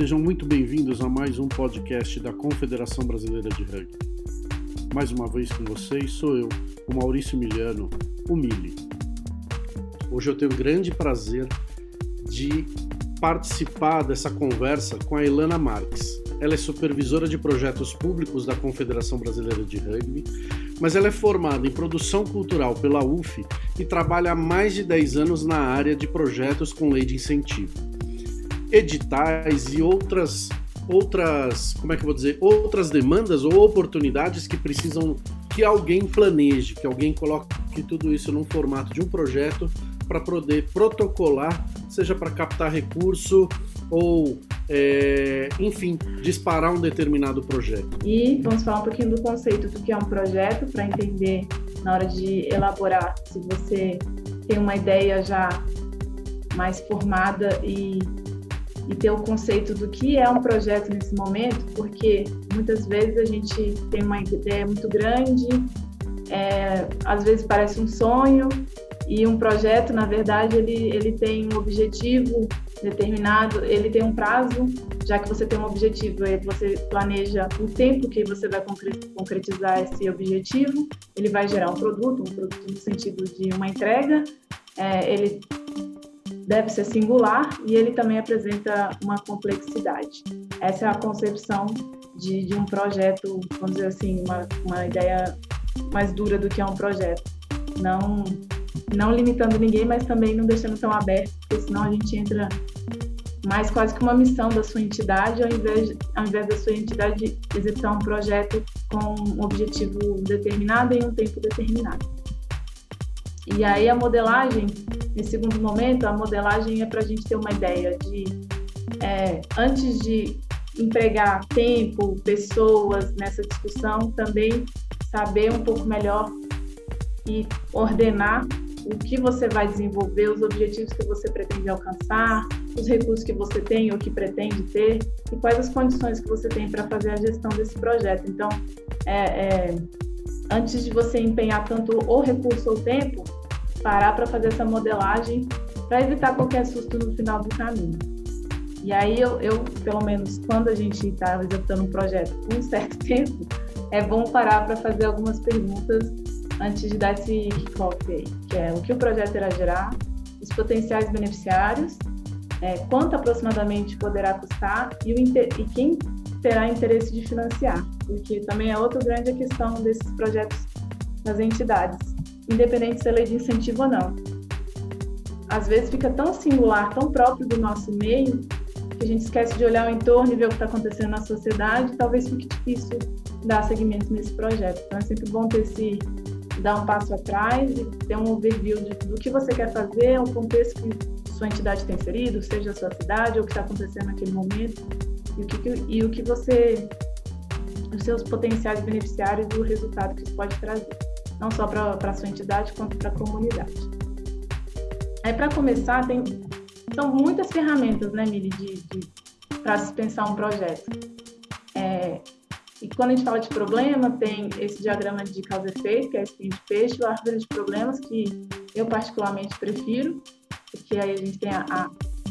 Sejam muito bem-vindos a mais um podcast da Confederação Brasileira de Rugby. Mais uma vez com vocês sou eu, o Maurício Miliano, o Mili. Hoje eu tenho o grande prazer de participar dessa conversa com a Ilana Marques. Ela é supervisora de projetos públicos da Confederação Brasileira de Rugby, mas ela é formada em produção cultural pela UF e trabalha há mais de 10 anos na área de projetos com lei de incentivo. Editais e outras outras, como é que eu vou dizer, outras demandas ou oportunidades que precisam que alguém planeje, que alguém coloque tudo isso num formato de um projeto para poder protocolar, seja para captar recurso ou, é, enfim, disparar um determinado projeto. E vamos falar um pouquinho do conceito do que é um projeto, para entender na hora de elaborar, se você tem uma ideia já mais formada e, e ter o conceito do que é um projeto nesse momento, porque muitas vezes a gente tem uma ideia muito grande, é, às vezes parece um sonho, e um projeto, na verdade, ele, ele tem um objetivo determinado, ele tem um prazo, já que você tem um objetivo, você planeja o tempo que você vai concretizar esse objetivo, ele vai gerar um produto, um produto no sentido de uma entrega, é, ele deve ser singular e ele também apresenta uma complexidade. Essa é a concepção de, de um projeto, vamos dizer assim, uma, uma ideia mais dura do que é um projeto. Não não limitando ninguém, mas também não deixando tão aberto, porque senão a gente entra mais quase que uma missão da sua entidade, ao invés, ao invés da sua entidade executar um projeto com um objetivo determinado em um tempo determinado. E aí a modelagem, nesse segundo momento, a modelagem é para a gente ter uma ideia de, é, antes de empregar tempo, pessoas nessa discussão, também saber um pouco melhor e ordenar o que você vai desenvolver, os objetivos que você pretende alcançar, os recursos que você tem ou que pretende ter e quais as condições que você tem para fazer a gestão desse projeto. Então, é, é, antes de você empenhar tanto o recurso ou tempo, parar para fazer essa modelagem para evitar qualquer susto no final do caminho. E aí, eu, eu pelo menos, quando a gente está executando um projeto com um certo tempo, é bom parar para fazer algumas perguntas antes de dar esse kickoff aí, que é o que o projeto irá gerar, os potenciais beneficiários, é, quanto aproximadamente poderá custar e, e quem terá interesse de financiar, porque também é outra grande questão desses projetos das entidades, independente se é lei de incentivo ou não. Às vezes fica tão singular, tão próprio do nosso meio, que a gente esquece de olhar o entorno e ver o que está acontecendo na sociedade, talvez fique difícil dar seguimento nesse projeto. Então é sempre bom ter esse dar um passo atrás e ter um overview de, do que você quer fazer, o contexto que sua entidade tem inserido, seja a sua cidade, ou o que está acontecendo naquele momento, e o que, e o que você, os seus potenciais beneficiários e o resultado que isso pode trazer, não só para a sua entidade, quanto para a comunidade. Aí, para começar, tem, são muitas ferramentas, né, Mili, de, de para se pensar um projeto. É, e quando a gente fala de problema, tem esse diagrama de causa e efeito, que é espinha de peixe, o árvore de problemas, que eu particularmente prefiro, porque aí a gente tem a,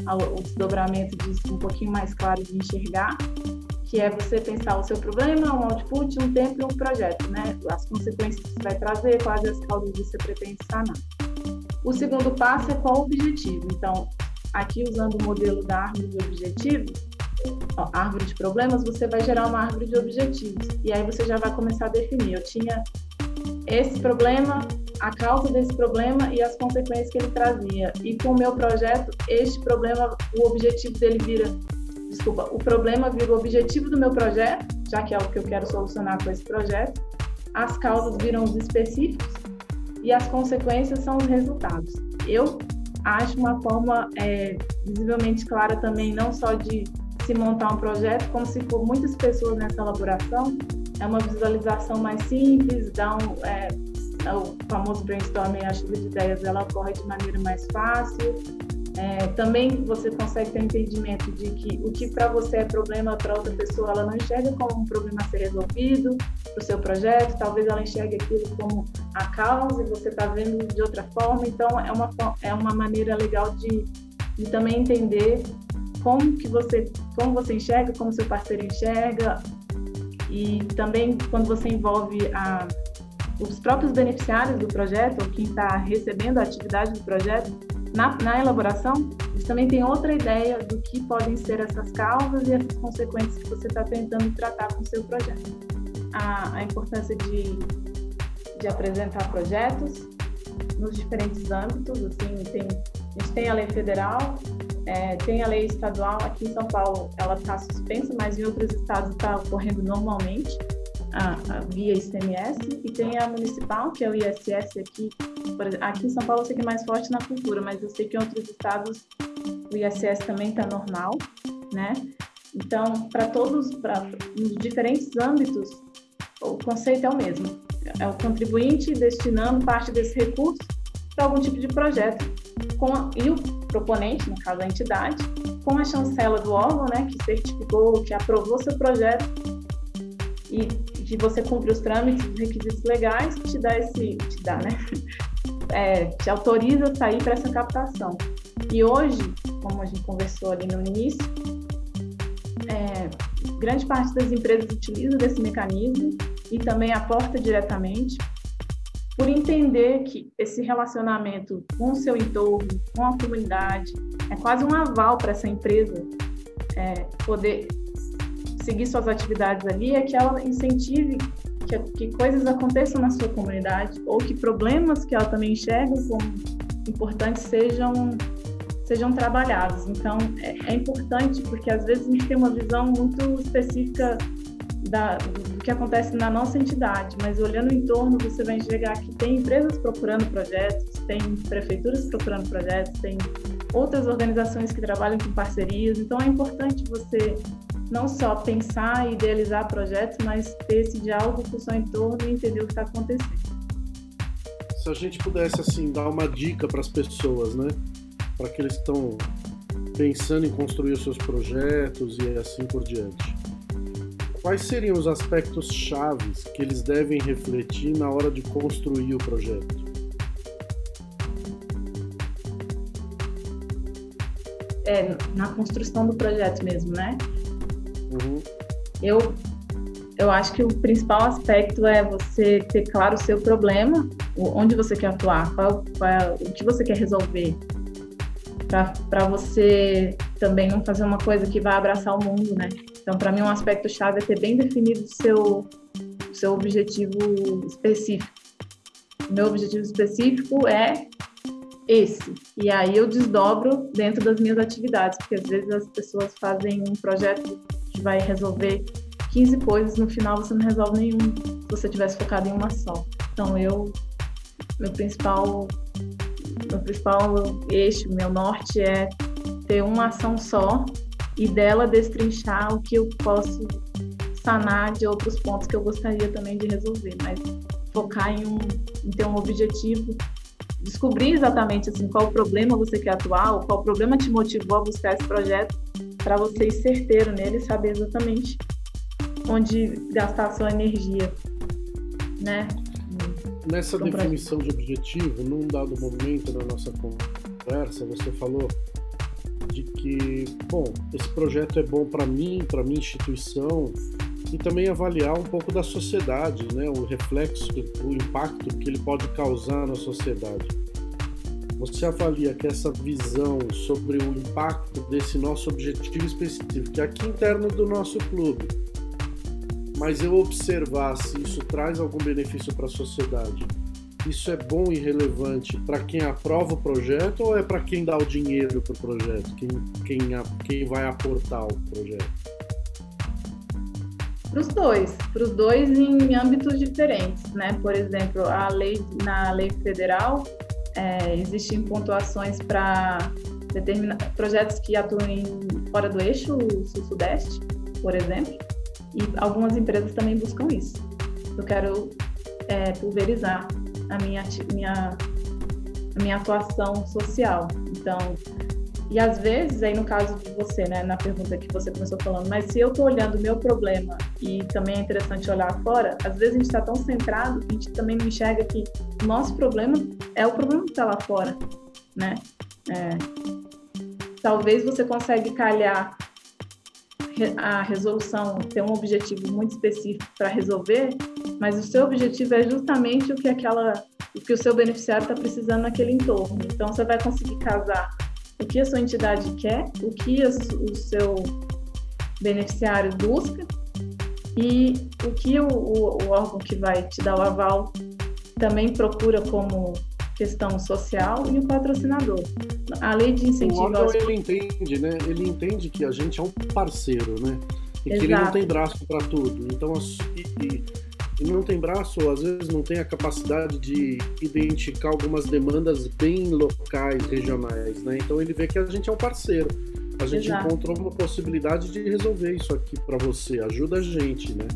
a, o desdobramento disso um pouquinho mais claro de enxergar, que é você pensar o seu problema, um output, um tempo e um projeto, né? As consequências que você vai trazer, quais as causas você pretende sanar. O segundo passo é qual o objetivo. Então, aqui usando o modelo da árvore de objetivos, árvore de problemas, você vai gerar uma árvore de objetivos. E aí você já vai começar a definir. Eu tinha esse problema, a causa desse problema e as consequências que ele trazia. E com o meu projeto, este problema, o objetivo dele vira. Desculpa, o problema vira o objetivo do meu projeto, já que é o que eu quero solucionar com esse projeto. As causas viram os específicos e as consequências são os resultados. Eu acho uma forma é, visivelmente clara também, não só de se montar um projeto, como se for muitas pessoas nessa elaboração, é uma visualização mais simples, dá um, é, é o famoso brainstorming, a chuva de ideias, ela ocorre de maneira mais fácil. É, também você consegue ter entendimento de que o que para você é problema, para outra pessoa ela não enxerga como um problema a ser resolvido para o seu projeto, talvez ela enxergue aquilo como a causa e você está vendo de outra forma. Então, é uma, é uma maneira legal de, de também entender como que você, como você enxerga, como seu parceiro enxerga, e também quando você envolve a, os próprios beneficiários do projeto, ou quem está recebendo a atividade do projeto, na, na, elaboração, eles também têm outra ideia do que podem ser essas causas e essas consequências que você está tentando tratar com o seu projeto. A, a importância de, de apresentar projetos nos diferentes âmbitos, assim, tem, a gente tem a lei federal, é, tem a lei estadual, aqui em São Paulo ela está suspensa, mas em outros estados está ocorrendo normalmente, a, a, via ICMS, e tem a municipal, que é o ISS aqui. Exemplo, aqui em São Paulo eu sei que é mais forte na cultura, mas eu sei que em outros estados o ISS também está normal, né? Então, para todos, para diferentes âmbitos, o conceito é o mesmo. É o contribuinte destinando parte desse recurso para algum tipo de projeto. Com, e o proponente, no caso a entidade, com a chancela do órgão, né, que certificou, que aprovou seu projeto e que você cumpre os trâmites, os requisitos legais, te dá esse, te dá, né, é, te autoriza a sair para essa captação. E hoje, como a gente conversou ali no início, é, grande parte das empresas utiliza desse mecanismo e também aporta diretamente por entender que esse relacionamento com o seu entorno, com a comunidade, é quase um aval para essa empresa é, poder seguir suas atividades ali, é que ela incentive que, que coisas aconteçam na sua comunidade ou que problemas que ela também enxerga como importantes sejam sejam trabalhados. Então, é, é importante porque às vezes a gente tem uma visão muito específica da, do que acontece na nossa entidade, mas olhando em torno, você vai enxergar que tem empresas procurando projetos, tem prefeituras procurando projetos, tem outras organizações que trabalham com parcerias. Então, é importante você não só pensar e idealizar projetos, mas ter esse diálogo com o seu entorno e entender o que está acontecendo. Se a gente pudesse assim dar uma dica para as pessoas, né, para que eles estão pensando em construir os seus projetos e assim por diante quais seriam os aspectos chaves que eles devem refletir na hora de construir o projeto? É, na construção do projeto mesmo, né? Uhum. Eu, eu acho que o principal aspecto é você ter claro o seu problema, onde você quer atuar, qual, qual é, o que você quer resolver, para você também não fazer uma coisa que vai abraçar o mundo, né? Então, para mim, um aspecto chave é ter bem definido o seu, seu objetivo específico. O meu objetivo específico é esse. E aí eu desdobro dentro das minhas atividades, porque às vezes as pessoas fazem um projeto vai resolver 15 coisas, no final você não resolve nenhum, se você tivesse focado em uma só. Então eu meu principal meu principal eixo, meu norte é ter uma ação só e dela destrinchar o que eu posso sanar de outros pontos que eu gostaria também de resolver, mas focar em, um, em ter um objetivo, descobrir exatamente assim qual problema você quer atuar, ou qual problema te motivou a buscar esse projeto, para você ir certeiro nele e saber exatamente onde gastar a sua energia, né? Nessa definição de objetivo, num dado momento da nossa conversa, você falou de que, bom, esse projeto é bom para mim, para minha instituição e também avaliar um pouco da sociedade, né, o reflexo, o impacto que ele pode causar na sociedade. Você avalia que essa visão sobre o impacto desse nosso objetivo específico, que é aqui interno do nosso clube, mas eu observar se isso traz algum benefício para a sociedade isso é bom e relevante para quem aprova o projeto ou é para quem dá o dinheiro para o projeto, quem, quem, quem vai aportar o projeto? Para os dois, para os dois em âmbitos diferentes, né? Por exemplo, a lei na lei federal é, existem pontuações para projetos que atuem fora do eixo sul-sudeste, por exemplo, e algumas empresas também buscam isso. Eu quero é, pulverizar a minha, minha, a minha atuação social. Então, e às vezes, aí no caso de você, né, na pergunta que você começou falando, mas se eu estou olhando o meu problema e também é interessante olhar fora, às vezes a gente está tão centrado que a gente também não enxerga que o nosso problema é o problema que está lá fora, né? É, talvez você consegue calhar a resolução, ter um objetivo muito específico para resolver, mas o seu objetivo é justamente o que aquela, o que o seu beneficiário está precisando naquele entorno. Então você vai conseguir casar o que a sua entidade quer, o que o seu beneficiário busca e o que o, o, órgão que vai te dar o aval também procura como questão social e o patrocinador. A lei de incentivo... O órgão, ele entende, né? Ele entende que a gente é um parceiro, né? E Exato. que ele não tem braço para tudo. Então, e, e não tem braço, às vezes não tem a capacidade de identificar algumas demandas bem locais, regionais, né? Então ele vê que a gente é um parceiro. A gente Exato. encontrou uma possibilidade de resolver isso aqui para você. Ajuda a gente, né?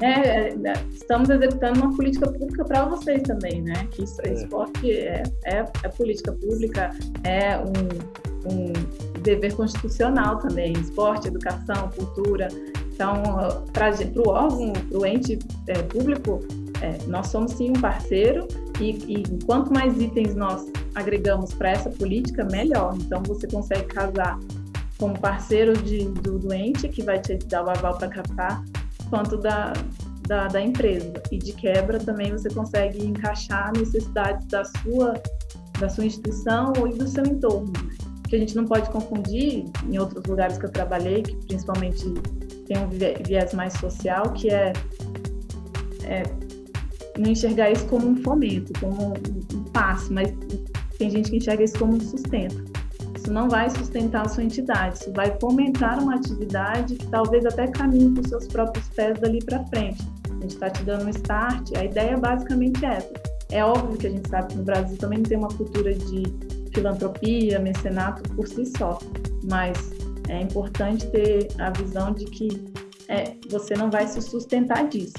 É, é, estamos executando uma política pública para vocês também, né? Que isso, é. esporte é, é, é, política pública, é um, um dever constitucional também, esporte, educação, cultura. Então, para o órgão, para o ente é, público, é, nós somos sim um parceiro e, e quanto mais itens nós agregamos para essa política, melhor. Então, você consegue casar como parceiro de, do doente, que vai te dar o aval para captar quanto da, da, da, empresa. E de quebra também você consegue encaixar necessidades da sua, da sua instituição ou do seu entorno. Que a gente não pode confundir em outros lugares que eu trabalhei, que principalmente tem um viés mais social, que é, é não enxergar isso como um fomento, como um, um passo, mas tem gente que enxerga isso como um sustento. Isso não vai sustentar a sua entidade, isso vai fomentar uma atividade que talvez até caminhe com seus próprios pés dali para frente. A gente está te dando um start, a ideia é basicamente essa. É óbvio que a gente sabe que no Brasil também tem uma cultura de filantropia, mecenato por si só, mas é importante ter a visão de que é, você não vai se sustentar disso,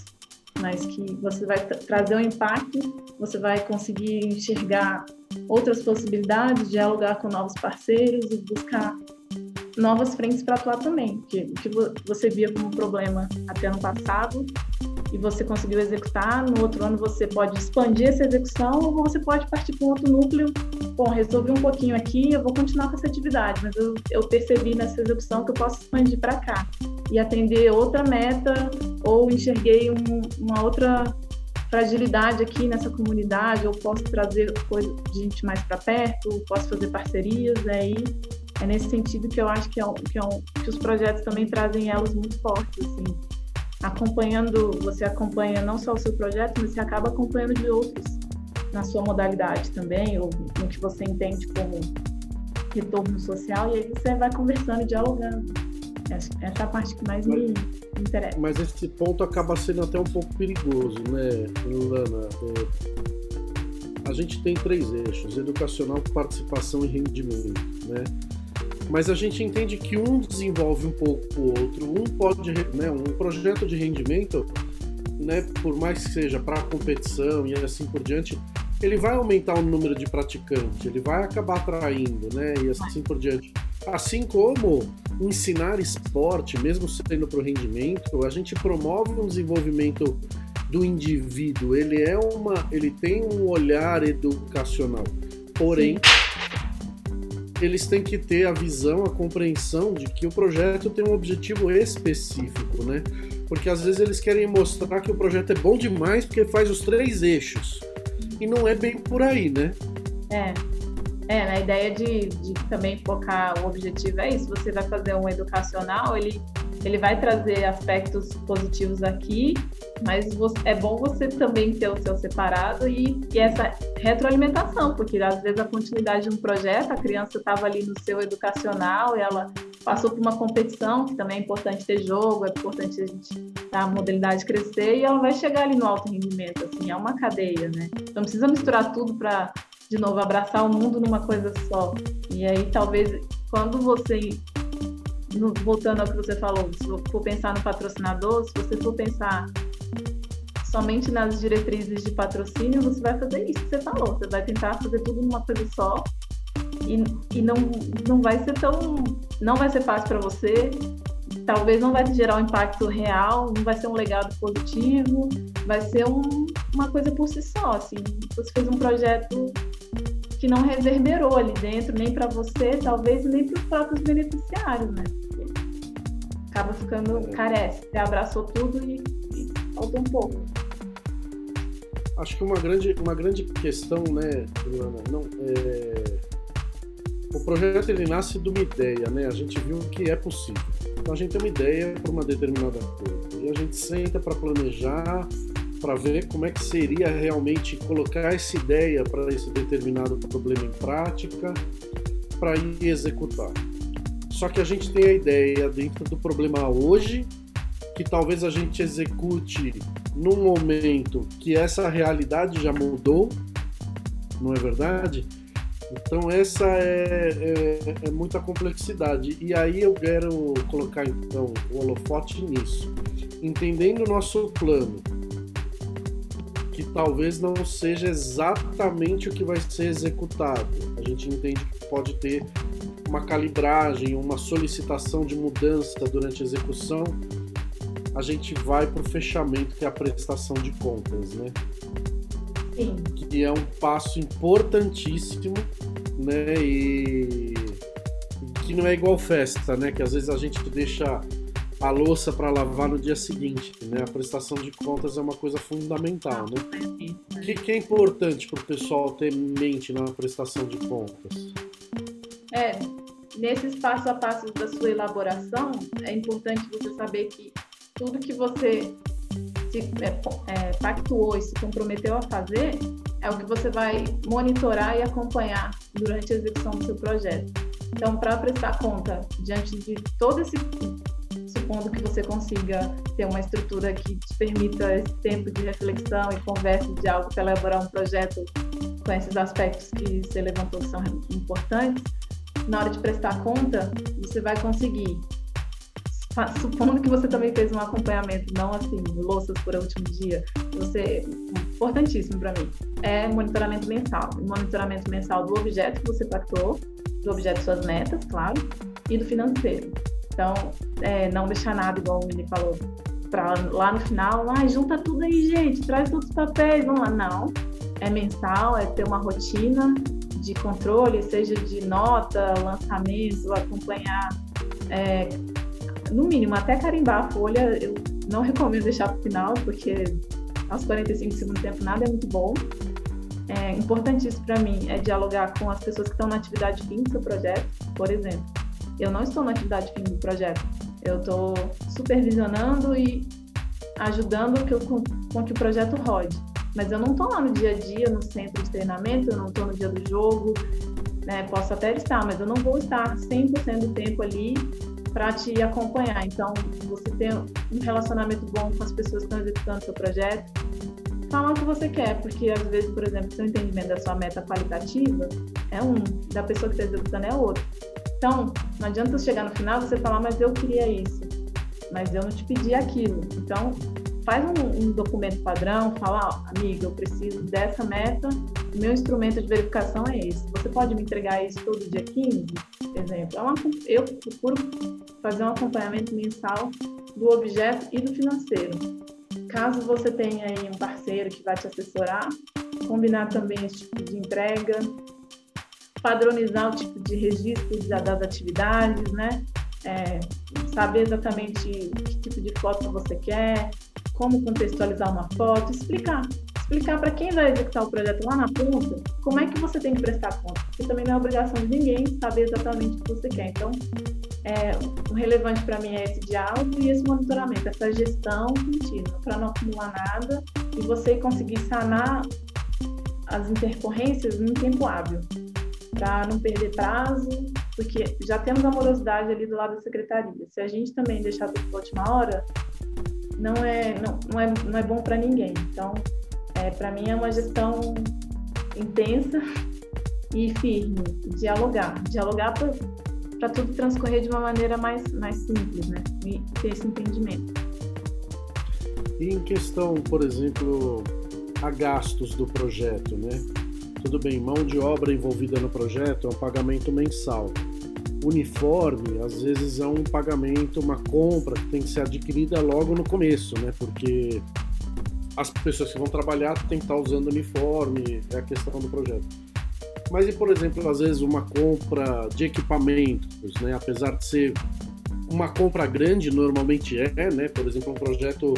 mas que você vai trazer um impacto, você vai conseguir enxergar outras possibilidades, dialogar com novos parceiros e buscar novas frentes para atuar também. Que, que você via como problema até ano passado e você conseguiu executar, no outro ano você pode expandir essa execução ou você pode partir para um outro núcleo. Bom, resolvi um pouquinho aqui, eu vou continuar com essa atividade, mas eu, eu percebi nessa execução que eu posso expandir para cá e atender outra meta ou enxerguei um, uma outra fragilidade aqui nessa comunidade, ou posso trazer coisa, gente mais para perto, posso fazer parcerias, aí é nesse sentido que eu acho que, é que, é um, que os projetos também trazem elos muito fortes, assim, acompanhando, você acompanha não só o seu projeto, mas você acaba acompanhando de outros na sua modalidade também, ou no que você entende como retorno social, e aí você vai conversando e dialogando. Essa é a parte que mais me interessa. Mas esse ponto acaba sendo até um pouco perigoso, né, Lana? É, a gente tem três eixos: educacional, participação e rendimento, né? Mas a gente entende que um desenvolve um pouco o outro. Um pode, né, um projeto de rendimento, né, por mais que seja para competição e assim por diante, ele vai aumentar o número de praticantes, ele vai acabar atraindo, né, e assim por diante. Assim como ensinar esporte, mesmo sendo para o rendimento, a gente promove um desenvolvimento do indivíduo. Ele é uma, ele tem um olhar educacional. Porém, eles têm que ter a visão, a compreensão de que o projeto tem um objetivo específico, né? Porque às vezes eles querem mostrar que o projeto é bom demais porque faz os três eixos. E não é bem por aí, né? É. É, a ideia de, de também focar o objetivo é isso. Você vai fazer um educacional, ele, ele vai trazer aspectos positivos aqui, mas você, é bom você também ter o seu separado e, e, essa retroalimentação, porque às vezes a continuidade de um projeto, a criança estava ali no seu educacional ela passou por uma competição, que também é importante ter jogo, é importante a gente a modalidade crescer e ela vai chegar ali no alto rendimento, assim, é uma cadeia, né? Não precisa misturar tudo para de novo, abraçar o mundo numa coisa só. E aí, talvez, quando você, voltando ao que você falou, se for pensar no patrocinador, se você for pensar somente nas diretrizes de patrocínio, você vai fazer isso que você falou. Você vai tentar fazer tudo numa coisa só. E, e não, não vai ser tão. Não vai ser fácil para você. Talvez não vai gerar um impacto real, não vai ser um legado positivo, vai ser um, uma coisa por si só. Assim. Você fez um projeto que não reverberou ali dentro, nem para você, talvez, nem para os próprios beneficiários, né? Acaba ficando, é. carece. Você abraçou tudo e, e falta um pouco. Acho que uma grande, uma grande questão, né, Luana, não, é... o projeto ele nasce de uma ideia, né? A gente viu que é possível. Então a gente tem uma ideia para uma determinada coisa e a gente senta para planejar, para ver como é que seria realmente colocar essa ideia para esse determinado problema em prática, para ir executar. Só que a gente tem a ideia dentro do problema hoje, que talvez a gente execute num momento que essa realidade já mudou, não é verdade? Então essa é, é, é, muita complexidade. E aí eu quero colocar então o holofote nisso. Entendendo o nosso plano, que talvez não seja exatamente o que vai ser executado. A gente entende que pode ter uma calibragem, uma solicitação de mudança durante a execução, a gente vai para o fechamento, que é a prestação de contas, né? Sim. Que é um passo importantíssimo, né? E que não é igual festa, né? Que às vezes a gente deixa a louça para lavar no dia seguinte, né? A prestação de contas é uma coisa fundamental, né? O que, que é importante para o pessoal ter em mente na prestação de contas? É, nesses passo a passo da sua elaboração, é importante você saber que tudo que você se é, é, pactuou e se comprometeu a fazer é o que você vai monitorar e acompanhar durante a execução do seu projeto. Então, para prestar conta diante de todo esse supondo que você consiga ter uma estrutura que te permita esse tempo de reflexão e conversa de algo para elaborar um projeto com esses aspectos que você levantou que são importantes, na hora de prestar conta, você vai conseguir supondo que você também fez um acompanhamento, não assim, louças por último dia, você, importantíssimo para mim, é monitoramento mensal. monitoramento mensal do objeto que você pactou, do objeto suas metas, claro, e do financeiro. Então, é, não deixar nada, igual o Mini falou, para lá no final, ah, junta tudo aí, gente, traz todos os papéis, vamos lá. Não, é mensal, é ter uma rotina de controle, seja de nota, lançamento, acompanhar é, no mínimo, até carimbar a folha, eu não recomendo deixar para o final, porque aos 45 do segundo tempo nada é muito bom. É, importantíssimo para mim é dialogar com as pessoas que estão na atividade fim do seu projeto, por exemplo. Eu não estou na atividade fim do projeto, eu estou supervisionando e ajudando que eu, com, com que o projeto rode. Mas eu não estou lá no dia a dia, no centro de treinamento, eu não estou no dia do jogo, né? posso até estar, mas eu não vou estar 100% do tempo ali para te acompanhar. Então, você ter um relacionamento bom com as pessoas que estão executando seu projeto, falar o que você quer, porque às vezes, por exemplo, seu entendimento da sua meta qualitativa é um, da pessoa que está executando é outro. Então, não adianta você chegar no final você falar, mas eu queria isso, mas eu não te pedi aquilo. Então, faz um, um documento padrão, fala, oh, amiga, eu preciso dessa meta, meu instrumento de verificação é esse. Você pode me entregar isso todo dia 15, exemplo? É uma, eu procuro fazer um acompanhamento mensal do objeto e do financeiro. Caso você tenha aí um parceiro que vai te assessorar, combinar também esse tipo de entrega, padronizar o tipo de registro das atividades, né? É, saber exatamente que tipo de foto você quer, como contextualizar uma foto, explicar. Explicar para quem vai executar o projeto lá na ponta como é que você tem que prestar conta, porque também não é obrigação de ninguém saber exatamente o que você quer. Então, é, o relevante para mim é esse diálogo e esse monitoramento, essa gestão contínua, para não acumular nada e você conseguir sanar as intercorrências em tempo hábil, para não perder prazo, porque já temos a morosidade ali do lado da secretaria. Se a gente também deixar tudo para última hora, não é, não, não é, não é bom para ninguém. Então, é, para mim é uma gestão intensa e firme, dialogar, dialogar para tudo transcorrer de uma maneira mais, mais simples, né? E ter esse entendimento. E em questão, por exemplo, a gastos do projeto, né? Tudo bem, mão de obra envolvida no projeto é um pagamento mensal uniforme, às vezes é um pagamento, uma compra que tem que ser adquirida logo no começo, né? Porque as pessoas que vão trabalhar têm que estar usando uniforme, é a questão do projeto. Mas e, por exemplo, às vezes uma compra de equipamentos, né? Apesar de ser uma compra grande, normalmente é, né? Por exemplo, um projeto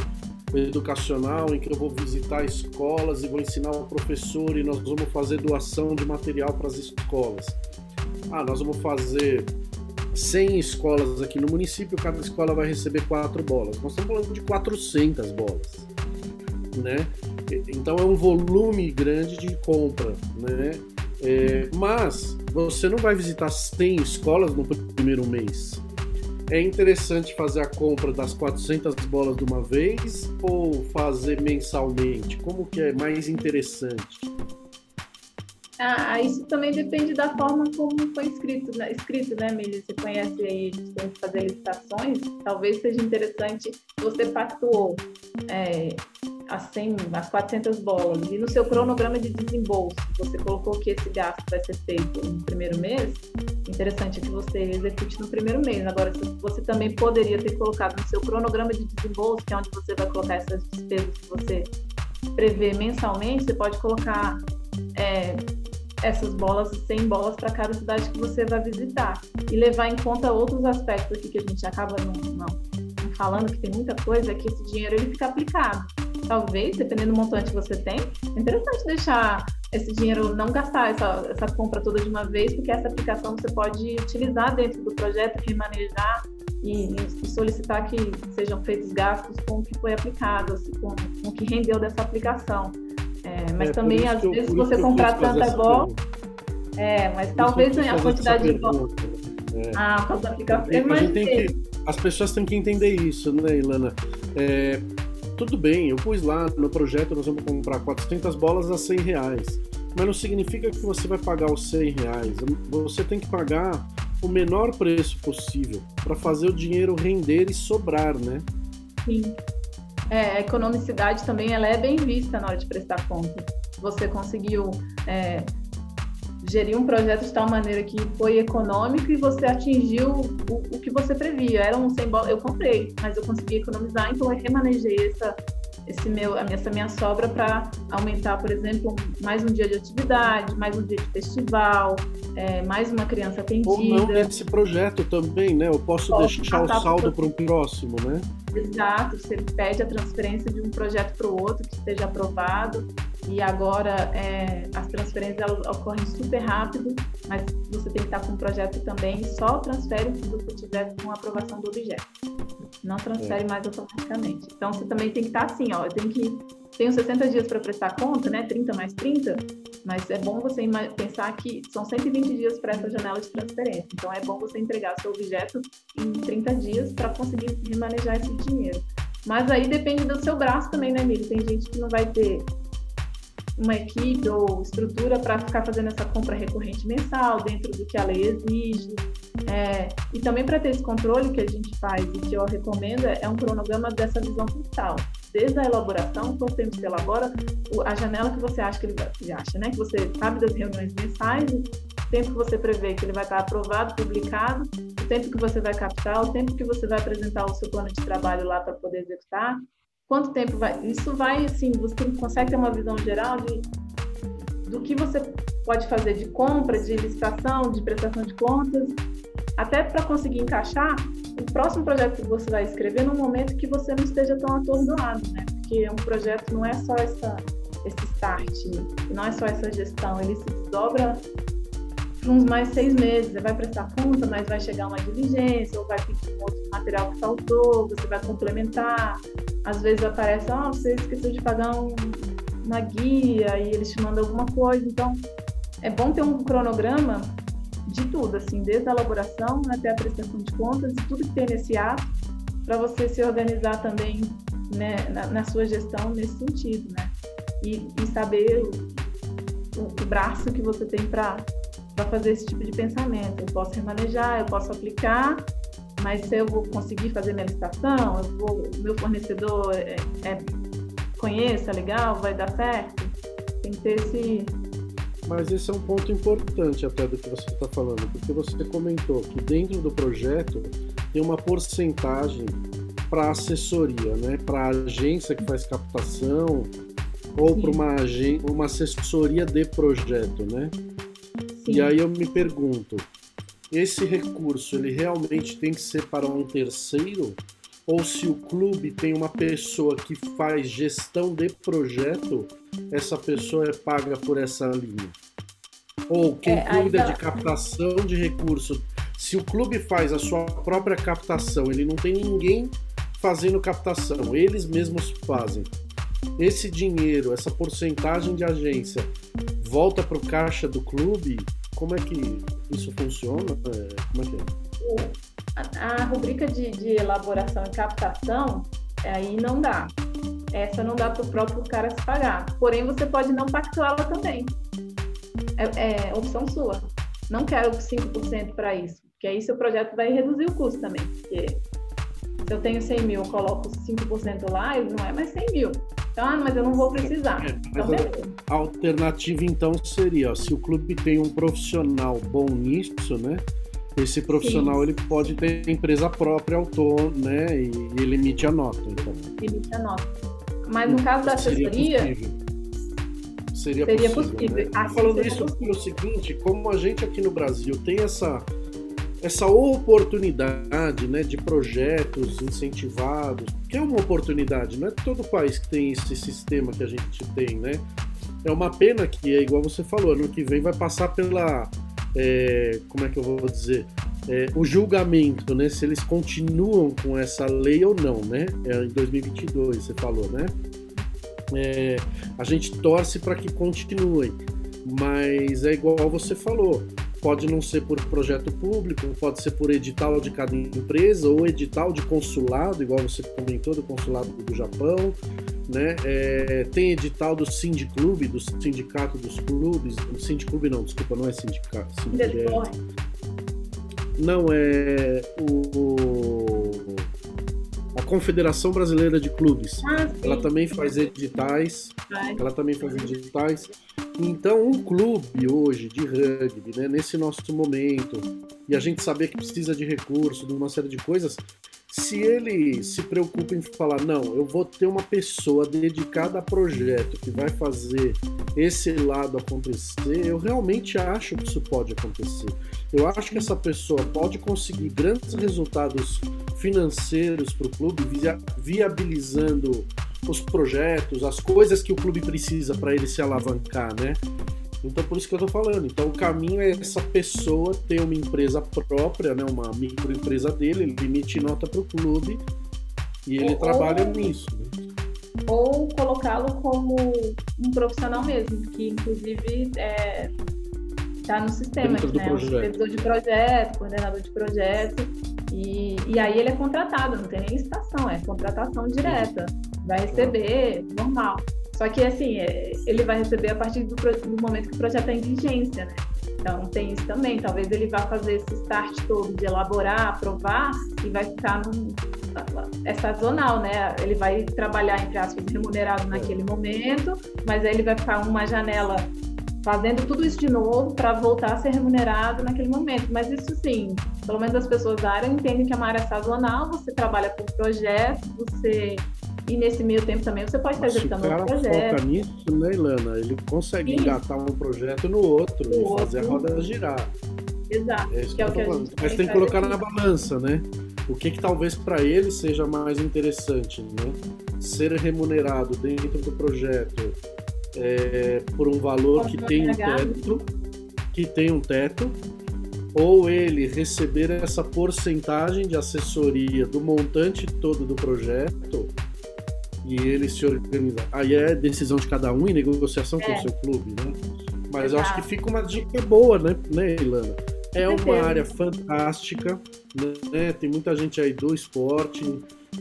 educacional em que eu vou visitar escolas e vou ensinar o professor e nós vamos fazer doação de material para as escolas. Ah, nós vamos fazer 100 escolas aqui no município, cada escola vai receber quatro bolas. Nós estamos falando de 400 bolas, né? Então é um volume grande de compra, né? É, mas você não vai visitar 100 escolas no primeiro mês é interessante fazer a compra das 400 bolas de uma vez ou fazer mensalmente? Como que é mais interessante? Ah, isso também depende da forma como foi escrito, né? escrito, né, Milly? Você conhece aí, que fazer licitações, talvez seja interessante, você pactuou é, as 100, as 400 bolas, e no seu cronograma de desembolso, você colocou que esse gasto vai ser feito no primeiro mês, interessante que você execute no primeiro mês. Agora, você também poderia ter colocado no seu cronograma de desembolso, que é onde você vai colocar essas despesas que você prevê mensalmente, você pode colocar é, essas bolas, 100 bolas para cada cidade que você vai visitar. E levar em conta outros aspectos aqui que a gente acaba não, não, não falando, que tem muita coisa, é que esse dinheiro ele fica aplicado talvez, dependendo do montante que você tem, é interessante deixar esse dinheiro, não gastar essa, essa compra toda de uma vez, porque essa aplicação você pode utilizar dentro do projeto, remanejar e, e solicitar que sejam feitos gastos com o que foi aplicado, assim, com, com o que rendeu dessa aplicação. É, mas é, também, às vezes, você comprar tanta bola. É, mas talvez a quantidade de bola. É. Ah, por causa da aplicação. As pessoas têm que entender isso, né, Ilana? É, tudo bem, eu pus lá no projeto, nós vamos comprar 400 bolas a 100 reais. Mas não significa que você vai pagar os 100 reais. Você tem que pagar o menor preço possível para fazer o dinheiro render e sobrar, né? Sim. É, a economicidade também ela é bem vista na hora de prestar conta. Você conseguiu é, gerir um projeto de tal maneira que foi econômico e você atingiu o, o que você previa. Era um sem bola, eu comprei, mas eu consegui economizar, então eu remanejei essa, esse meu, essa minha sobra para aumentar, por exemplo, mais um dia de atividade, mais um dia de festival, é, mais uma criança atendida. Ou não nesse projeto também, né? Eu posso, posso deixar o saldo para um próximo, né? Exato, você pede a transferência de um projeto para o outro que esteja aprovado e agora é, as transferências ocorrem super rápido, mas você tem que estar com um projeto também só transfere se você tiver com aprovação do objeto. Não transfere é. mais automaticamente. Então você também tem que estar assim, ó, eu tenho que tenho 60 dias para prestar conta, né? 30 mais 30, mas é bom você pensar que são 120 dias para essa janela de transferência. Então é bom você entregar seu objeto em 30 dias para conseguir remanejar esse dinheiro. Mas aí depende do seu braço também, né, Miri? Tem gente que não vai ter uma equipe ou estrutura para ficar fazendo essa compra recorrente mensal dentro do que a lei exige. É, e também para ter esse controle que a gente faz e que eu recomendo é um cronograma dessa visão fiscal. Desde a elaboração, tempo você elabora, a janela que você acha que ele vai, acha, né? Que você sabe das reuniões mensais, o tempo que você prevê que ele vai estar aprovado, publicado, o tempo que você vai captar, o tempo que você vai apresentar o seu plano de trabalho lá para poder executar, quanto tempo vai. Isso vai, assim, você consegue ter uma visão geral de, do que você pode fazer de compra, de licitação, de prestação de contas, até para conseguir encaixar o próximo projeto que você vai escrever num momento que você não esteja tão atordoado, né? Porque um projeto não é só essa, esse start, não é só essa gestão, ele se desdobra uns mais seis meses, você vai prestar conta, mas vai chegar uma diligência, ou vai pedir um outro material que faltou, você vai complementar, às vezes aparece, ah, você esqueceu de pagar um, uma guia e eles te mandam alguma coisa. Então, é bom ter um cronograma de tudo, assim, desde a elaboração até a prestação de contas e tudo que tem nesse ato, para você se organizar também né, na, na, sua gestão nesse sentido, né? E, e saber o, o, braço que você tem para fazer esse tipo de pensamento. Eu posso remanejar, eu posso aplicar mas se eu vou conseguir fazer minha licitação, eu vou, meu fornecedor é, é, conheça, legal, vai dar certo. Tem que ter esse. Mas esse é um ponto importante até do que você está falando, porque você comentou que dentro do projeto tem uma porcentagem para assessoria, né? Para a agência que faz captação ou para uma, uma assessoria de projeto, né? Sim. E aí eu me pergunto, esse recurso ele realmente tem que ser para um terceiro? Ou se o clube tem uma pessoa que faz gestão de projeto, essa pessoa é paga por essa linha? Ou quem é, cuida de captação de recursos, se o clube faz a sua própria captação, ele não tem ninguém fazendo captação, eles mesmos fazem. Esse dinheiro, essa porcentagem de agência, volta para o caixa do clube? Como é que isso funciona? É, como é que é? A, a rubrica de, de elaboração e captação, aí não dá. Essa não dá para o próprio cara se pagar. Porém, você pode não pactuá-la também. É, é opção sua. Não quero 5% para isso. Porque aí seu projeto vai reduzir o custo também. Porque se eu tenho 100 mil, eu coloco 5% lá, ele não é mais 100 mil. Então, ah, mas eu não vou precisar. É, então, a alternativa, então, seria, ó, se o clube tem um profissional bom nisso, né? Esse profissional Sim. ele pode ter empresa própria, autor, né? E, e ele emite a nota. Então. Emite a nota. Mas no caso da assessoria. Seria, seria possível. possível né? assim, Falando isso possível. pelo seguinte, como a gente aqui no Brasil tem essa essa oportunidade né, de projetos incentivados, que é uma oportunidade, não é todo país que tem esse sistema que a gente tem, né? É uma pena que, é igual você falou, ano que vem vai passar pela. É, como é que eu vou dizer? É, o julgamento, né? Se eles continuam com essa lei ou não, né? É em 2022, você falou, né? É, a gente torce para que continuem, mas é igual você falou Pode não ser por projeto público, pode ser por edital de cada empresa ou edital de consulado, igual você comentou, do consulado do Japão. Né? É, tem edital do Sindiclube, do Sindicato dos Clubes. Sindiclube não, desculpa, não é sindicato. sindicato é, não, é o, a Confederação Brasileira de Clubes. Ah, ela também faz editais. Ela também faz editais. Então, um clube hoje de rugby, né, nesse nosso momento, e a gente saber que precisa de recurso, de uma série de coisas, se ele se preocupa em falar, não, eu vou ter uma pessoa dedicada a projeto que vai fazer esse lado acontecer, eu realmente acho que isso pode acontecer. Eu acho que essa pessoa pode conseguir grandes resultados financeiros para o clube, viabilizando os projetos, as coisas que o clube precisa para ele se alavancar, né? Então por isso que eu tô falando. Então o caminho é essa pessoa ter uma empresa própria, né, uma microempresa dele, ele emite nota para o clube e ele ou, trabalha nisso. Né? Ou colocá-lo como um profissional mesmo, que inclusive é, tá no sistema, Dentro né? Supervisor de projeto, coordenador de projeto. E, e aí ele é contratado, não tem nem licitação, é contratação direta vai receber, normal. Só que, assim, é, ele vai receber a partir do, do momento que o projeto está em vigência, né? Então, tem isso também. Talvez ele vá fazer esse start todo de elaborar, aprovar e vai ficar num. É sazonal, né? Ele vai trabalhar, entre aspas, remunerado naquele momento, mas aí ele vai ficar uma janela fazendo tudo isso de novo para voltar a ser remunerado naquele momento. Mas isso sim, pelo menos as pessoas da área entendem que é uma área sazonal, você trabalha por projeto, você e nesse meio tempo também você pode estar executando outro projeto. O foca nisso, né, Ilana? Ele consegue Sim. engatar um projeto no outro o e outro. fazer a roda girar. Exato. É isso que, é o que Mas tem que colocar na balança, né? O que, que talvez para ele seja mais interessante, né? Ser remunerado dentro do projeto é, por um valor que tem um teto, que tem um teto, ou ele receber essa porcentagem de assessoria do montante todo do projeto e ele se organiza. Aí é decisão de cada um e negociação é. com o seu clube, né? Mas Exato. eu acho que fica uma dica boa, né, né Ilana? É uma área fantástica, né? Tem muita gente aí do esporte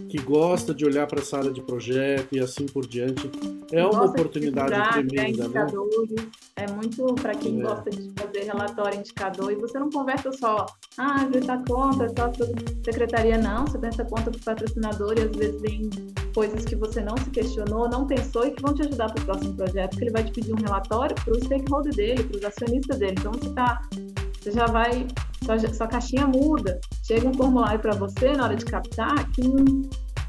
que gosta de olhar para essa área de projeto e assim por diante. É uma oportunidade tremenda, né? É muito para quem é. gosta de fazer relatório, indicador, e você não conversa só, ah, prestar conta, só para secretaria, não. Você presta conta para o patrocinador e às vezes vem coisas que você não se questionou, não pensou e que vão te ajudar para o próximo projeto, porque ele vai te pedir um relatório para o stakeholder dele, para os acionistas dele. Então você tá, você já vai, sua, sua caixinha muda, chega um formulário para você na hora de captar que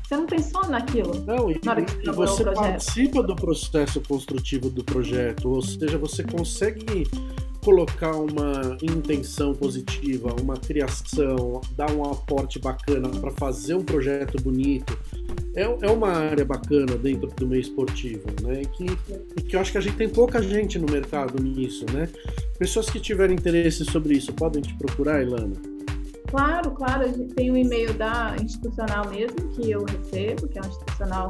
você não pensou naquilo. Não, e, e você participa do processo construtivo do projeto, ou seja, você consegue colocar uma intenção positiva, uma criação, dar um aporte bacana para fazer um projeto bonito, é, é uma área bacana dentro do meio esportivo, né? Que, que eu acho que a gente tem pouca gente no mercado nisso, né? Pessoas que tiverem interesse sobre isso, podem te procurar, Ilana? Claro, claro, tem um e-mail da institucional mesmo que eu recebo, que é o institucional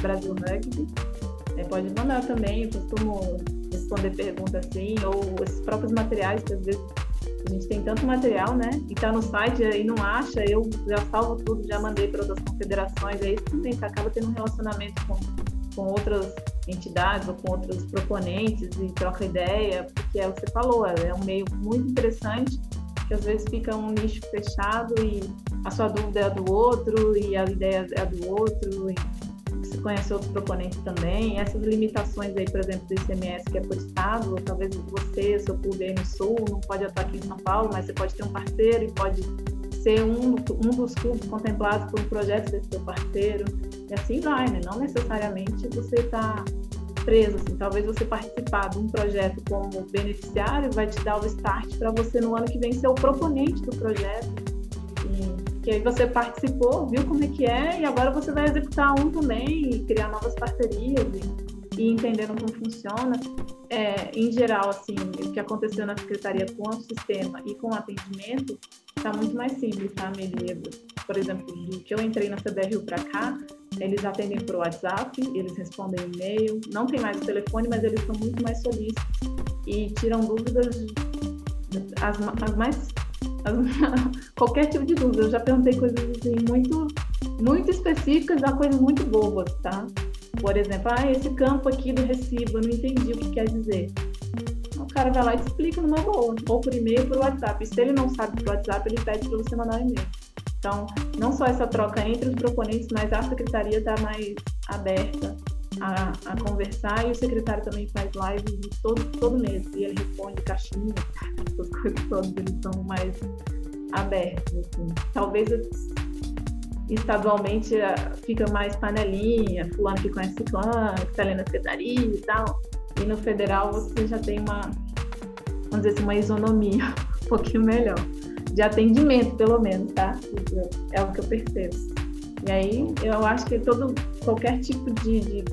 Brasil Rugby. É, pode mandar também, eu costumo responder perguntas assim, ou esses próprios materiais, que às vezes a gente tem tanto material, né? E tá no site e não acha, eu já salvo tudo, já mandei para outras confederações, aí também você acaba tendo um relacionamento com, com outras entidades ou com outros proponentes e troca ideia, porque é o que você falou, é um meio muito interessante que às vezes fica um nicho fechado e a sua dúvida é a do outro e a ideia é a do outro. E conhece outros proponentes também. Essas limitações aí, por exemplo, do ICMS que é por estado, talvez você, seu clube aí no Sul, não pode atuar aqui em São Paulo, mas você pode ter um parceiro e pode ser um, um dos clubes contemplados por um projeto desse seu parceiro. E assim vai, né? Não necessariamente você está preso. Assim, talvez você participar de um projeto como beneficiário vai te dar o start para você no ano que vem ser o proponente do projeto. Que aí você participou, viu como é que é, e agora você vai executar um também e criar novas parcerias e, e entendendo como funciona. É, em geral, assim, o que aconteceu na secretaria com o sistema e com o atendimento está muito mais simples, tá, Melia? Por exemplo, do que eu entrei na CBRU para cá, eles atendem por WhatsApp, eles respondem e-mail, não tem mais o telefone, mas eles são muito mais solícitos e tiram dúvidas, as, as mais. Qualquer tipo de dúvida. Eu já perguntei coisas assim, muito, muito específicas a coisas muito bobas, tá? Por exemplo, ah, esse campo aqui do recibo, eu não entendi o que quer dizer. O cara vai lá e explica numa boa, ou por e-mail ou por WhatsApp. E se ele não sabe por WhatsApp, ele pede para você mandar um e-mail. Então, não só essa troca entre os proponentes, mas a secretaria está mais aberta a, a, conversar e o secretário também faz lives todo, todo mês e ele responde caixinha, essas coisas todas, eles são mais abertos. Assim. Talvez estadualmente eh, fica mais panelinha, fulano que conhece fulano, que está ali na secretaria e tal. E no federal você já tem uma, vamos dizer assim, uma isonomia um pouquinho melhor de atendimento, pelo menos, tá? É o que eu percebo. E aí, eu acho que todo, qualquer tipo de, de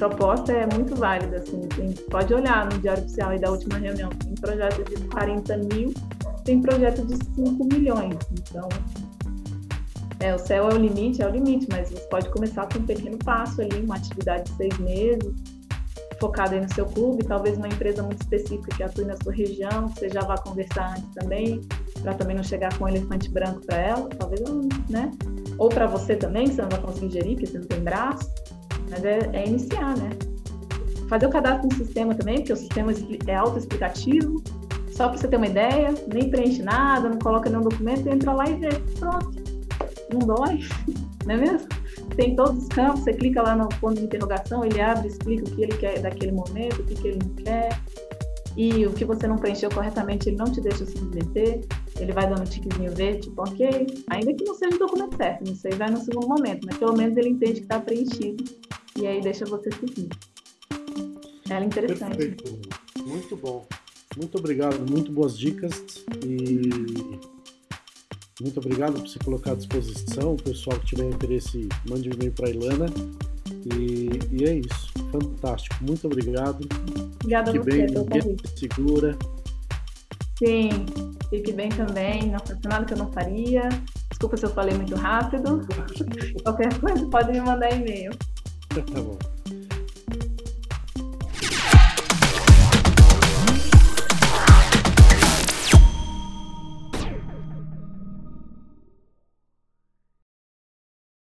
proposta é muito válida, assim, tem, pode olhar no Diário Oficial da última reunião, tem projeto de 40 mil, tem projeto de 5 milhões, então é, o céu é o limite, é o limite, mas você pode começar com um pequeno passo ali, uma atividade de seis meses, focada aí no seu clube, talvez uma empresa muito específica que atue na sua região, você já vá conversar antes também, para também não chegar com um elefante branco para ela, talvez, né? Ou para você também, que você não vai conseguir gerir, porque você não tem braço, mas é, é iniciar, né? Fazer o cadastro no sistema também, porque o sistema é autoexplicativo, só para você ter uma ideia, nem preenche nada, não coloca nenhum documento, entra lá e vê, pronto, não dói, não é mesmo? tem todos os campos, você clica lá no ponto de interrogação, ele abre, explica o que ele quer daquele momento, o que, que ele não quer, e o que você não preencheu corretamente, ele não te deixa submeter, ele vai dando um tiquezinho verde, tipo, ok, ainda que não seja o documento certo, isso aí vai no segundo momento, mas pelo menos ele entende que está preenchido, e aí deixa você seguir. Ela é interessante. Perfeito. Muito bom. Muito obrigado, muito boas dicas e muito obrigado por se colocar à disposição. O pessoal que tiver interesse, mande um e-mail para a Ilana. E, e, é isso. Fantástico. Muito obrigado. Obrigada a você bem, segura. Sim, fique bem também. Não faça nada que eu não faria. Desculpa se eu falei muito rápido. Qualquer coisa pode me mandar e-mail. Tá bom.